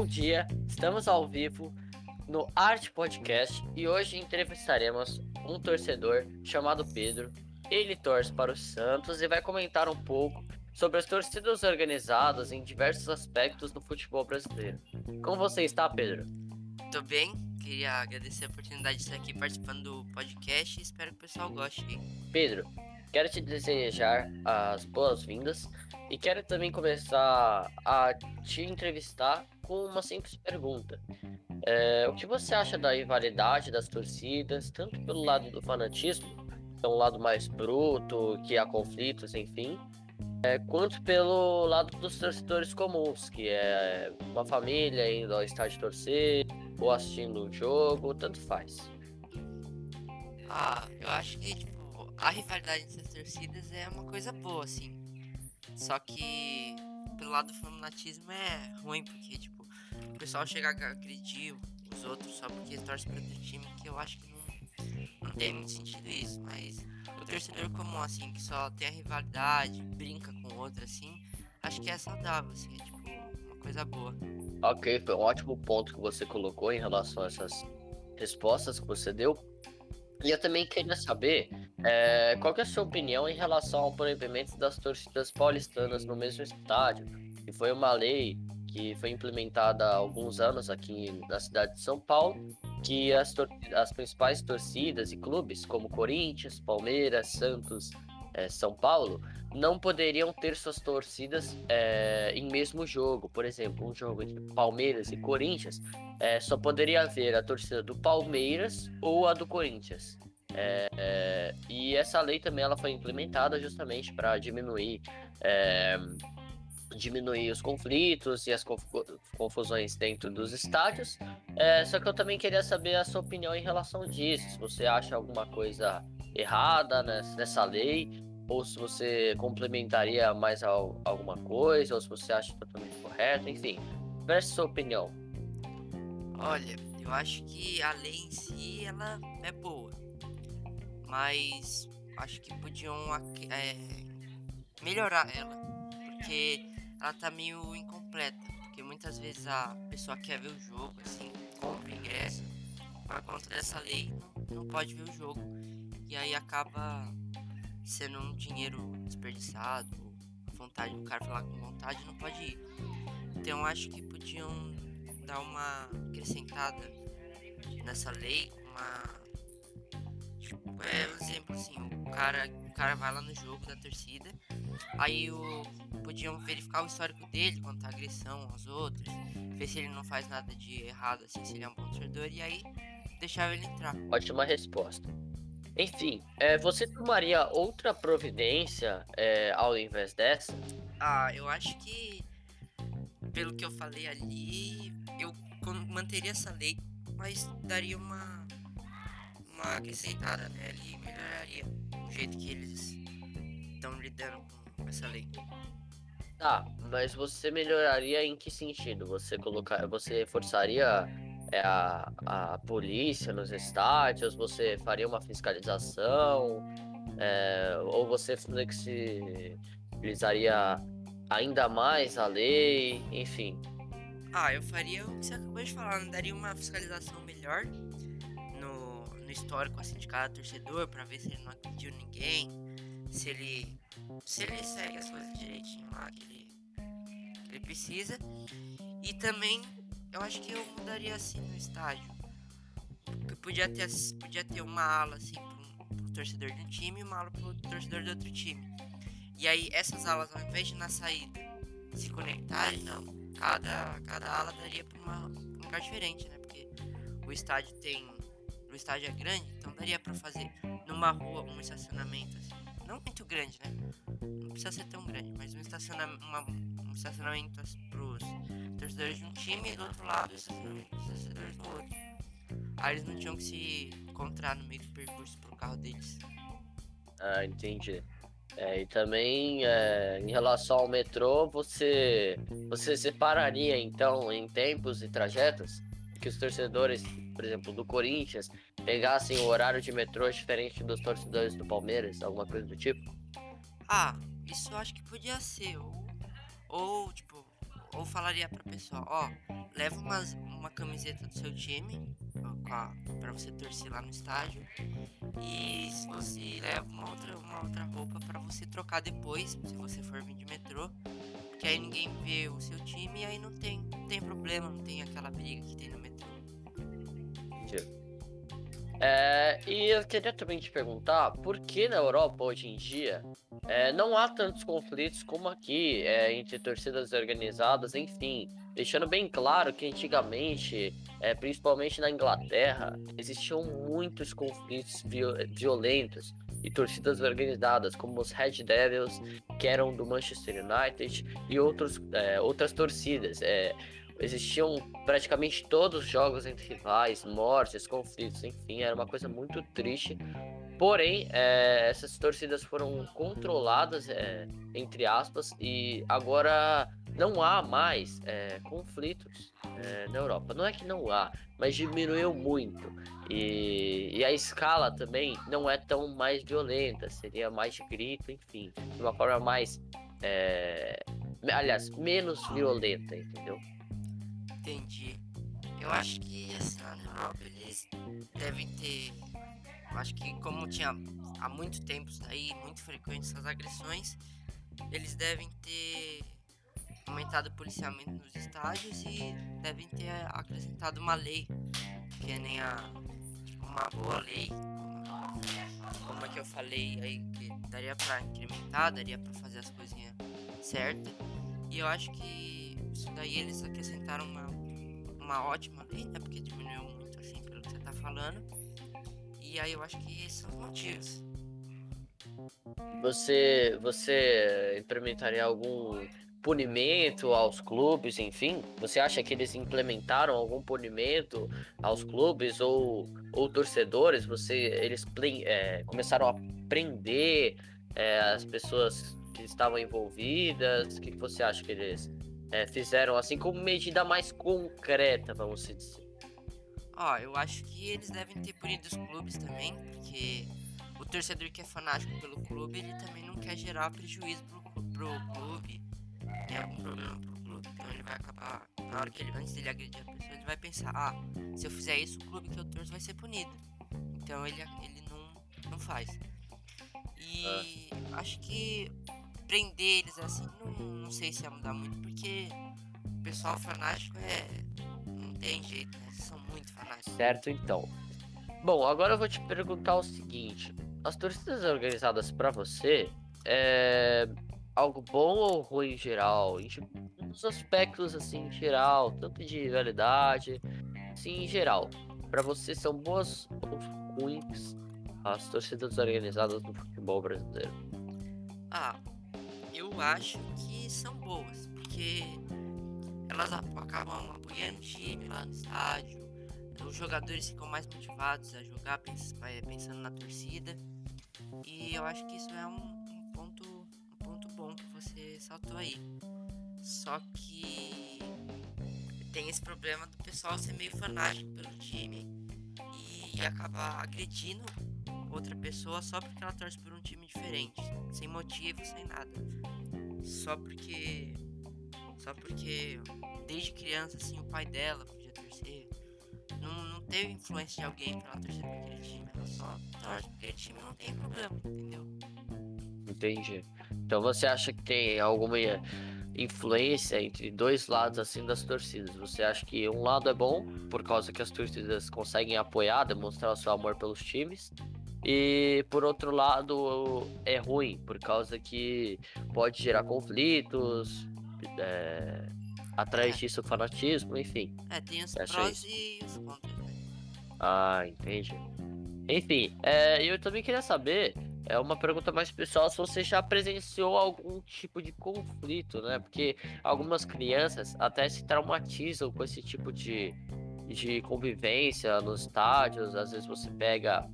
Bom dia, estamos ao vivo no Arte Podcast e hoje entrevistaremos um torcedor chamado Pedro. Ele torce para o Santos e vai comentar um pouco sobre as torcidas organizadas em diversos aspectos do futebol brasileiro. Como você está, Pedro? Tô bem, queria agradecer a oportunidade de estar aqui participando do podcast e espero que o pessoal goste. Pedro, quero te desejar as boas-vindas e quero também começar a te entrevistar com uma simples pergunta. É, o que você acha da rivalidade das torcidas, tanto pelo lado do fanatismo, que é um lado mais bruto, que há conflitos, enfim, é, quanto pelo lado dos torcedores comuns, que é uma família indo ao estádio torcer ou assistindo um jogo, tanto faz. Ah, eu acho que tipo, a rivalidade entre as torcidas é uma coisa boa, assim. Só que pelo lado do fanatismo é ruim, porque tipo, o pessoal chega a agredir os outros só porque torce para outro time, que eu acho que não, não tem muito sentido isso, mas o torcedor comum, assim, que só tem a rivalidade, brinca com o outro, assim, acho que é saudável, assim, é tipo uma coisa boa. Ok, foi um ótimo ponto que você colocou em relação a essas respostas que você deu. E eu também queria saber é, qual que é a sua opinião em relação ao proibimento das torcidas paulistanas no mesmo estádio, que foi uma lei que foi implementada há alguns anos aqui na cidade de São Paulo, que as, as principais torcidas e clubes, como Corinthians, Palmeiras, Santos, é, São Paulo, não poderiam ter suas torcidas é, em mesmo jogo. Por exemplo, um jogo entre Palmeiras e Corinthians, é, só poderia haver a torcida do Palmeiras ou a do Corinthians. E essa lei também ela foi implementada justamente para diminuir diminuir os conflitos e as confusões dentro dos estádios. É, só que eu também queria saber a sua opinião em relação disso. Se você acha alguma coisa errada nessa lei, ou se você complementaria mais alguma coisa, ou se você acha totalmente correto, enfim. Preste sua opinião. Olha, eu acho que a lei em si ela é boa, mas acho que podiam é, melhorar ela, porque ela tá meio incompleta, porque muitas vezes a pessoa quer ver o jogo, assim, compra ingresso, por conta dessa lei não, não pode ver o jogo, e aí acaba sendo um dinheiro desperdiçado, vontade do cara falar com vontade não pode ir. Então acho que podiam dar uma acrescentada nessa lei, uma tipo, é um exemplo assim, o cara, o cara vai lá no jogo da torcida, aí o podiam verificar o histórico dele quanto à agressão aos outros, ver se ele não faz nada de errado, assim, se ele é um bom torcedor, e aí deixar ele entrar. Ótima resposta. Enfim, é, você tomaria outra providência é, ao invés dessa? Ah, eu acho que, pelo que eu falei ali, eu manteria essa lei, mas daria uma, uma acrescentada né, ali, melhoraria o jeito que eles estão lidando com essa lei. Tá, mas você melhoraria em que sentido? Você colocar, você forçaria é, a, a polícia nos estádios? Você faria uma fiscalização? É, ou você flexibilizaria ainda mais a lei? Enfim. Ah, eu faria o que você acabou de falar, né? daria uma fiscalização melhor no, no histórico assim, de cada torcedor para ver se ele não agrediu ninguém se ele se ele segue as coisas direitinho lá que ele, que ele precisa. E também eu acho que eu mudaria assim no estádio. Eu podia ter, podia ter uma ala assim pro, pro torcedor de um time e uma ala pro torcedor de outro time. E aí essas alas ao invés de na saída se conectarem, não. Cada, cada ala daria pra uma, um lugar diferente, né? Porque o estádio tem. O estádio é grande, então daria para fazer numa rua um estacionamento assim não muito grande, né? Não precisa ser tão grande, mas um estacionamento, uma, um estacionamento pros torcedores de um time e do outro lado pros torcedores do outro. Aí eles não tinham que se encontrar no meio do percurso pro carro deles. Ah, entendi. É, e também é, em relação ao metrô, você você separaria então em tempos e trajetos que os torcedores, por exemplo, do Corinthians pegassem o horário de metrô diferente dos torcedores do Palmeiras, alguma coisa do tipo? Ah, isso eu acho que podia ser. Ou, ou tipo, ou falaria pra pessoa, ó, leva umas, uma camiseta do seu time para você torcer lá no estádio. E se você leva uma outra, uma outra roupa para você trocar depois, se você for vir de metrô. Porque aí ninguém vê o seu time e aí não tem, não tem problema, não tem aquela briga que tem no metrô. É, e eu queria também te perguntar por que na Europa hoje em dia é, não há tantos conflitos como aqui é, entre torcidas organizadas, enfim, deixando bem claro que antigamente, é, principalmente na Inglaterra, existiam muitos conflitos violentos e torcidas organizadas, como os Red Devils, que eram do Manchester United, e outros, é, outras torcidas. Existiam praticamente todos os jogos entre rivais, mortes, conflitos, enfim, era uma coisa muito triste. Porém, é, essas torcidas foram controladas, é, entre aspas, e agora não há mais é, conflitos é, na Europa. Não é que não há, mas diminuiu muito. E, e, a escala também não é tão mais violenta, seria mais grito, enfim, de uma forma mais. É, aliás, menos violenta, entendeu? Entendi. Eu acho que assim, na Europa eles devem ter. Eu acho que como tinha há muito tempo daí, muito frequente essas agressões, eles devem ter aumentado o policiamento nos estádios e devem ter acrescentado uma lei, que é nem a tipo, uma boa lei, como é que eu falei aí, que daria para incrementar, daria para fazer as coisinhas certas. E eu acho que isso daí eles acrescentaram uma uma ótima lei, né? Porque diminuiu muito, assim, pelo que você tá falando. E aí eu acho que esses são os motivos. Você, você implementaria algum punimento aos clubes, enfim? Você acha que eles implementaram algum punimento aos clubes ou, ou torcedores? Você, eles é, começaram a prender é, as pessoas que estavam envolvidas? O que você acha que eles é, fizeram assim como medida mais concreta, vamos dizer? Ó, eu acho que eles devem ter punido os clubes também, porque o torcedor que é fanático pelo clube, ele também não quer gerar prejuízo pro, pro clube, tem algum problema pro clube, então ele vai acabar, na hora que ele, antes dele agredir a pessoa, ele vai pensar, ah, se eu fizer isso, o clube que eu torço vai ser punido. Então ele, ele não, não faz. E ah. acho que prender eles assim, não, não sei se ia mudar muito, porque o pessoal fanático é. Não tem jeito, né? São muito fanáticos. Certo, então. Bom, agora eu vou te perguntar o seguinte: as torcidas organizadas para você é algo bom ou ruim em geral? Nos aspectos assim em geral, tanto de realidade, assim em geral. Para você são boas ou ruins as torcidas organizadas no futebol brasileiro? Ah, eu acho que são boas, porque elas acabam apoiando o time lá no estádio, os jogadores ficam mais motivados a jogar pensando na torcida. E eu acho que isso é um, um ponto, um ponto bom que você saltou aí. Só que tem esse problema do pessoal ser meio fanático pelo time e acabar agredindo outra pessoa só porque ela torce por um time diferente, sem motivo, sem nada. Só porque só porque desde criança assim o pai dela podia torcer. Não, não teve influência de alguém pra ela torcer por aquele time, ela só torce por aquele time, não tem problema, entendeu? Entendi. Então você acha que tem alguma influência entre dois lados assim das torcidas. Você acha que um lado é bom por causa que as torcidas conseguem apoiar, demonstrar o seu amor pelos times, e por outro lado, é ruim, por causa que pode gerar conflitos, é, atrás é. disso fanatismo, enfim. É, tem os prós e os contras, né? Ah, entendi. Enfim, é, eu também queria saber, é uma pergunta mais pessoal, se você já presenciou algum tipo de conflito, né? Porque algumas crianças até se traumatizam com esse tipo de, de convivência nos estádios, às vezes você pega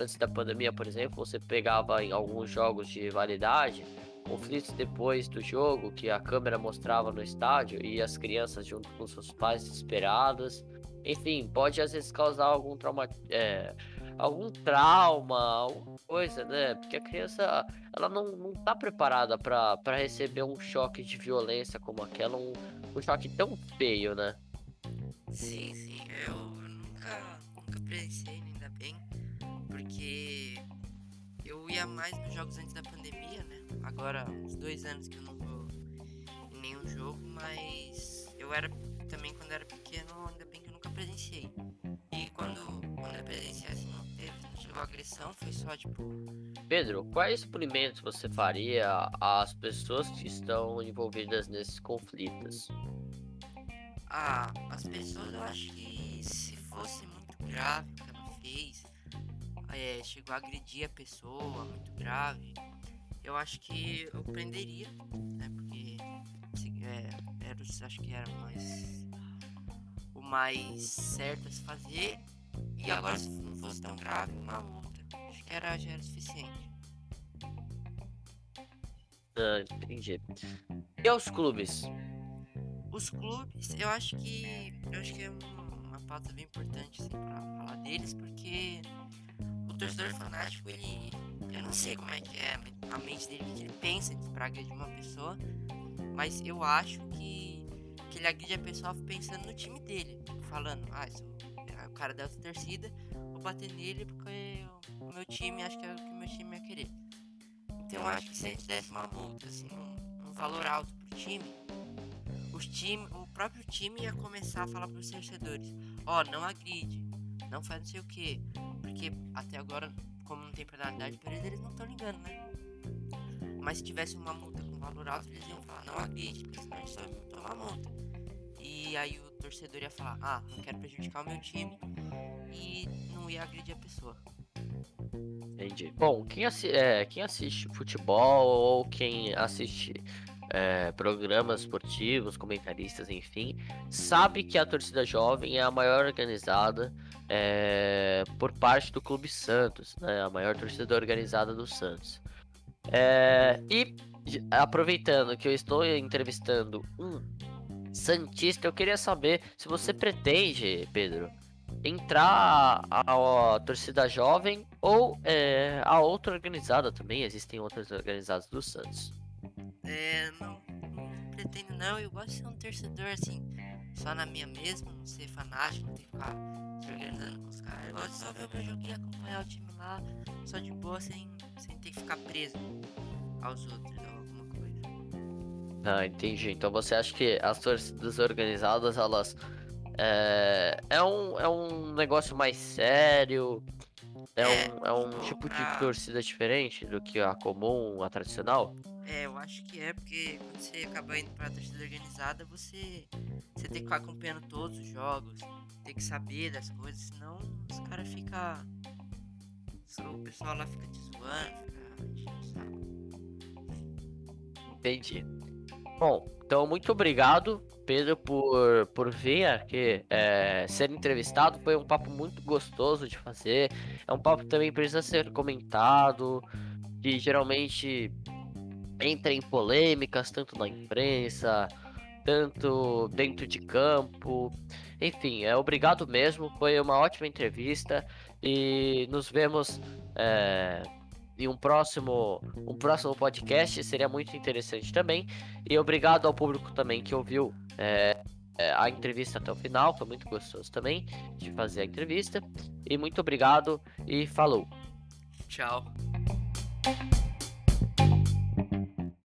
antes da pandemia, por exemplo, você pegava em alguns jogos de validade conflitos depois do jogo que a câmera mostrava no estádio e as crianças junto com seus pais desesperadas. Enfim, pode às vezes causar algum trauma, é, algum trauma, alguma coisa, né? Porque a criança ela não, não tá preparada para receber um choque de violência como aquela, um, um choque tão feio, né? Sim, sim. Eu, nunca, nunca presenciei, eu ia mais nos jogos antes da pandemia, né? Agora, uns dois anos que eu não vou em nenhum jogo, mas eu era também quando era pequeno, ainda bem que eu nunca presenciei. E quando, quando eu presenciei assim, não teve, não chegou agressão, foi só tipo. Pedro, quais experimentos você faria às pessoas que estão envolvidas nesses conflitos? Ah, as pessoas eu acho que se fosse muito grave o que ela fez, é, chegou a agredir a pessoa muito grave, eu acho que eu prenderia, né? Porque é, era, acho que era mais o mais certo a se fazer. E agora se não fosse tão grave, uma multa. Acho que era, já era suficiente. Ah, entendi. E aos clubes? Os clubes, eu acho que. Eu acho que é uma pauta bem importante assim, pra falar deles, porque torcedor fanático, ele. Eu não sei como é que é a mente dele, que ele pensa de praga de uma pessoa, mas eu acho que, que ele agride a pessoa pensando no time dele, falando, ah, se é o cara da outra torcida, vou bater nele porque o meu time acho que é o que o meu time ia querer. Então eu acho que se a gente desse uma multa, assim, um, um valor alto pro time, os time, o próprio time ia começar a falar para os torcedores: ó, oh, não agride, não faz não sei o que, porque até agora, como não tem penalidade para eles, eles não estão ligando, né? Mas se tivesse uma multa com valor alto, eles iam falar: não agride, porque senão a gente só vai tomar multa. E aí o torcedor ia falar: ah, não quero prejudicar o meu time e não ia agredir a pessoa. Entendi. Bom, quem, assi é, quem assiste futebol ou quem assiste é, programas esportivos, comentaristas, enfim, sabe que a torcida jovem é a maior organizada é, por parte do Clube Santos, né, a maior torcida organizada do Santos. É, e aproveitando que eu estou entrevistando um Santista, eu queria saber se você pretende, Pedro, entrar a, a torcida jovem ou é, a outra organizada também. Existem outras organizadas do Santos. É, não, não pretendo não. Eu gosto de ser um torcedor assim, só na minha mesma, não ser fanático, não ter que ficar se organizando com os caras. Eu gosto de só ver o meu joguinho, acompanhar o time lá, só de boa, sem, sem ter que ficar preso aos outros ou alguma coisa. Ah, entendi. Então você acha que as torcidas organizadas, elas. É, é, um, é um negócio mais sério, é, é, um, é um tipo de torcida diferente do que a comum, a tradicional? É, eu acho que é, porque quando você acaba indo pra torcida organizada, você, você tem que ficar acompanhando todos os jogos, tem que saber das coisas, senão os caras ficam. O pessoal lá fica te zoando, fica Entendi. Bom, então muito obrigado, Pedro, por, por vir aqui é, ser entrevistado. Foi um papo muito gostoso de fazer. É um papo que também precisa ser comentado. Que geralmente entra em polêmicas, tanto na imprensa, tanto dentro de campo. Enfim, é obrigado mesmo. Foi uma ótima entrevista e nos vemos é, em um próximo, um próximo podcast. Seria muito interessante também. E obrigado ao público também que ouviu é, é a entrevista até o final. Foi muito gostoso também de fazer a entrevista. E muito obrigado e falou. Tchau.